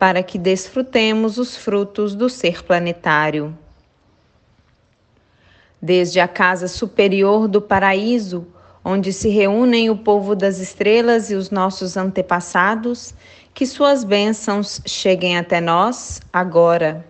para que desfrutemos os frutos do ser planetário. Desde a casa superior do paraíso, onde se reúnem o povo das estrelas e os nossos antepassados, que suas bênçãos cheguem até nós agora.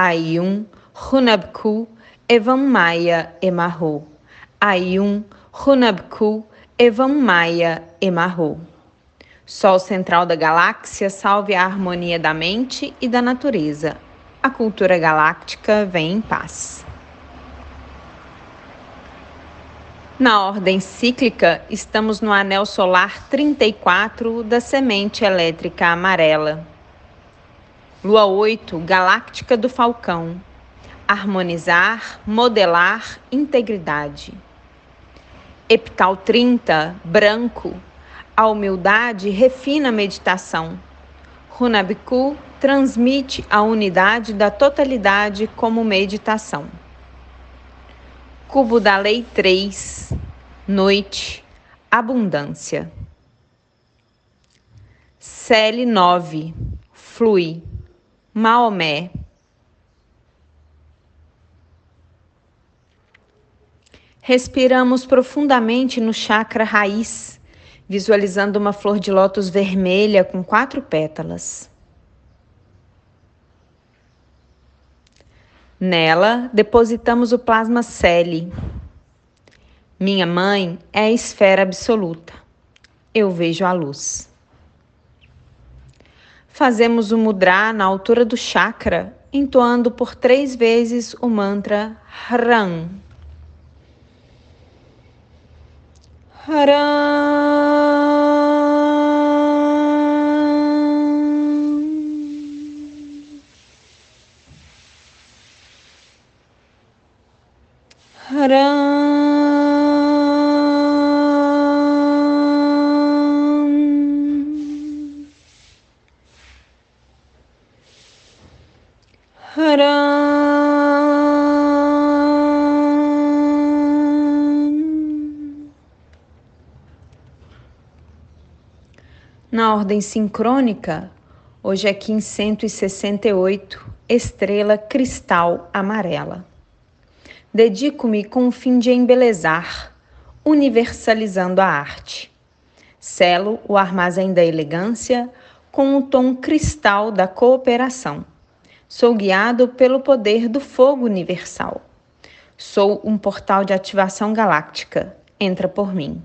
Ayum Hunabku Evam Maya Emahu. Ayum Hunabku Evam Maia Emarro. Sol central da galáxia, salve a harmonia da mente e da natureza. A cultura galáctica vem em paz. Na ordem cíclica, estamos no anel solar 34 da semente elétrica amarela. Lua 8, galáctica do Falcão. Harmonizar, modelar, integridade. Epital 30, branco, a humildade refina a meditação. Runabiku transmite a unidade da totalidade como meditação. Cubo da Lei 3, noite, abundância. Cele 9, flui, Maomé. Respiramos profundamente no chakra raiz, visualizando uma flor de lótus vermelha com quatro pétalas. Nela, depositamos o plasma Celi. Minha mãe é a esfera absoluta. Eu vejo a luz. Fazemos o mudra na altura do chakra, entoando por três vezes o mantra Na ordem sincrônica, hoje é Kim 168, estrela cristal amarela. Dedico-me com o fim de embelezar, universalizando a arte. Selo o armazém da elegância com o tom cristal da cooperação. Sou guiado pelo poder do fogo universal. Sou um portal de ativação galáctica. Entra por mim.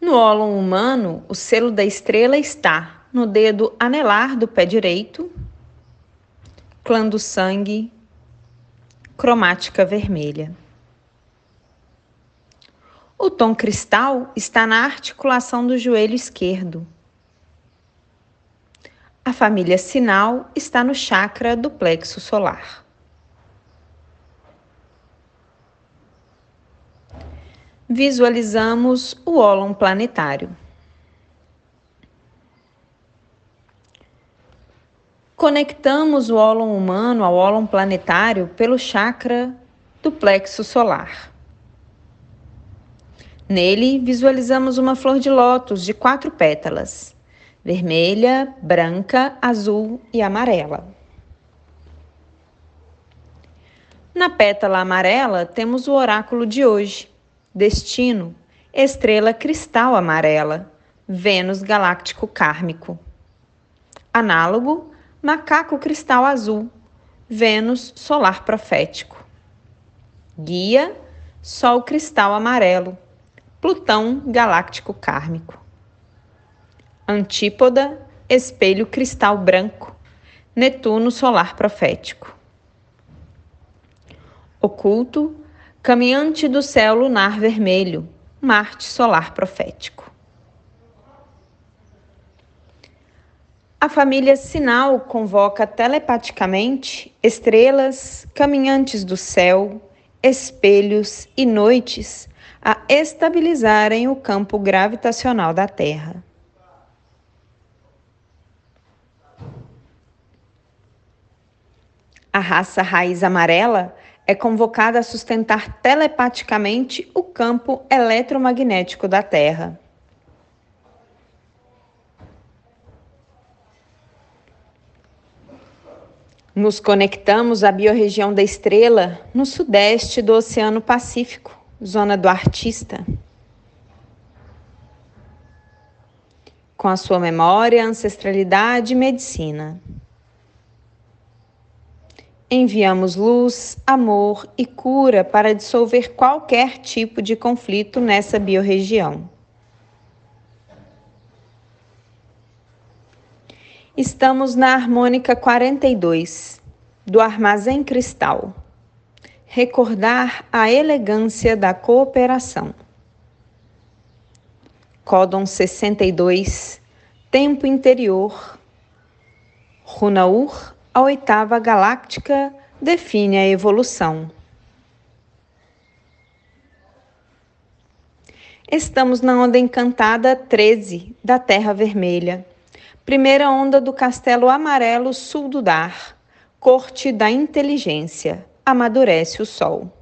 No ólon humano, o selo da estrela está no dedo anelar do pé direito, clã do sangue, cromática vermelha. O tom cristal está na articulação do joelho esquerdo. A família sinal está no chakra do plexo solar. visualizamos o ólon planetário. conectamos o ólon humano ao ólon planetário pelo chakra do plexo solar. Nele, visualizamos uma flor de lótus de quatro pétalas: vermelha, branca, azul e amarela. Na pétala amarela, temos o oráculo de hoje: destino, estrela cristal amarela, Vênus galáctico kármico. Análogo, macaco cristal azul, Vênus solar profético. Guia, Sol cristal amarelo, Plutão galáctico kármico. Antípoda, espelho cristal branco, Netuno solar profético. Oculto, caminhante do céu lunar vermelho, Marte solar profético. A família Sinal convoca telepaticamente estrelas, caminhantes do céu, espelhos e noites a estabilizarem o campo gravitacional da Terra. A raça raiz amarela é convocada a sustentar telepaticamente o campo eletromagnético da Terra. Nos conectamos à biorregião da estrela no sudeste do Oceano Pacífico, zona do artista. Com a sua memória, ancestralidade e medicina. Enviamos luz, amor e cura para dissolver qualquer tipo de conflito nessa biorregião. Estamos na harmônica 42 do armazém cristal. Recordar a elegância da cooperação. Códon 62, Tempo Interior. Runaur, a oitava galáctica, define a evolução. Estamos na onda encantada 13 da Terra Vermelha Primeira onda do Castelo Amarelo Sul do Dar, Corte da Inteligência, amadurece o Sol.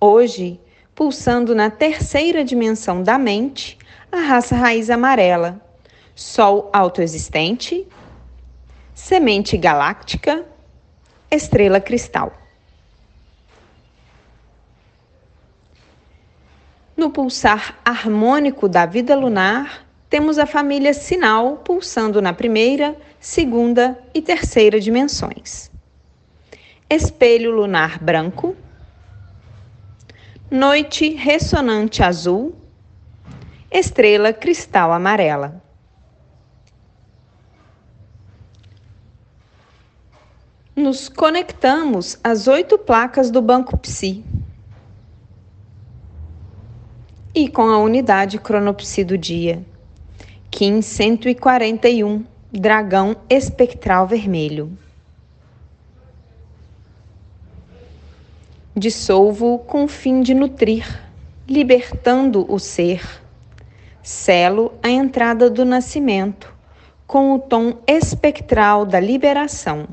Hoje, pulsando na terceira dimensão da mente, a raça raiz amarela, Sol autoexistente, semente galáctica, estrela cristal. No pulsar harmônico da vida lunar, temos a família sinal pulsando na primeira, segunda e terceira dimensões. Espelho lunar branco, noite ressonante azul, estrela cristal amarela. Nos conectamos às oito placas do Banco Psi e com a unidade cronopsi do dia. Kim 141, dragão espectral vermelho. Dissolvo com o fim de nutrir, libertando o ser. Selo a entrada do nascimento, com o tom espectral da liberação.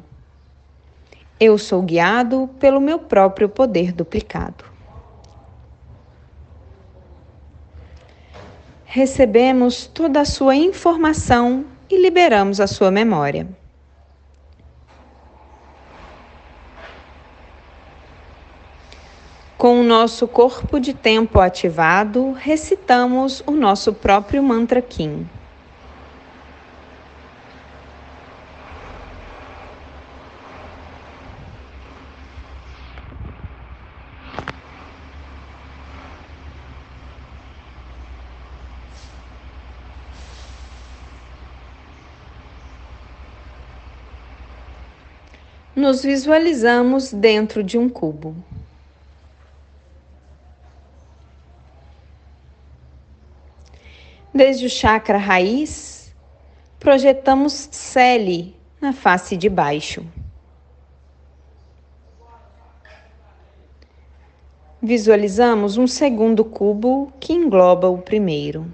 Eu sou guiado pelo meu próprio poder duplicado. recebemos toda a sua informação e liberamos a sua memória. Com o nosso corpo de tempo ativado, recitamos o nosso próprio mantra Kim. nos visualizamos dentro de um cubo. Desde o chakra raiz, projetamos Seli na face de baixo. Visualizamos um segundo cubo que engloba o primeiro.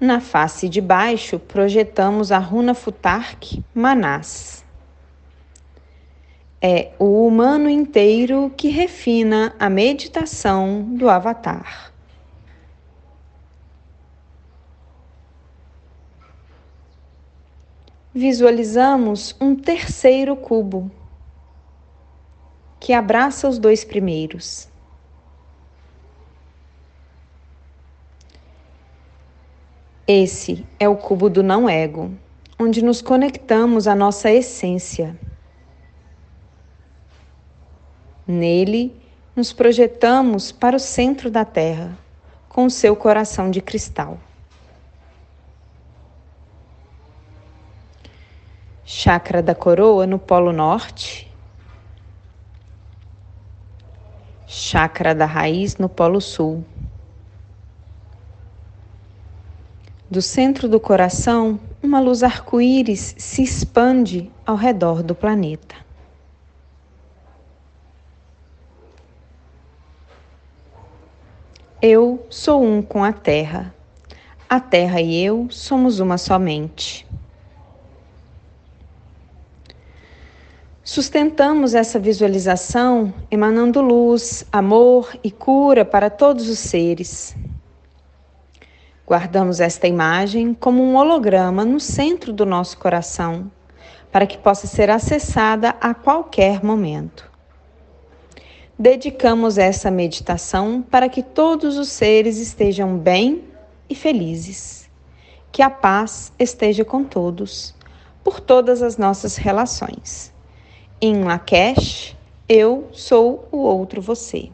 Na face de baixo, projetamos a runa Futark Manás. É o humano inteiro que refina a meditação do Avatar. Visualizamos um terceiro cubo que abraça os dois primeiros. Esse é o cubo do não-ego, onde nos conectamos à nossa essência. Nele, nos projetamos para o centro da Terra, com o seu coração de cristal. Chakra da coroa no Polo Norte. Chakra da raiz no Polo Sul. Do centro do coração, uma luz arco-íris se expande ao redor do planeta. Eu sou um com a Terra. A Terra e eu somos uma somente. Sustentamos essa visualização emanando luz, amor e cura para todos os seres. Guardamos esta imagem como um holograma no centro do nosso coração, para que possa ser acessada a qualquer momento. Dedicamos essa meditação para que todos os seres estejam bem e felizes. Que a paz esteja com todos, por todas as nossas relações. Em Lakesh, eu sou o outro você.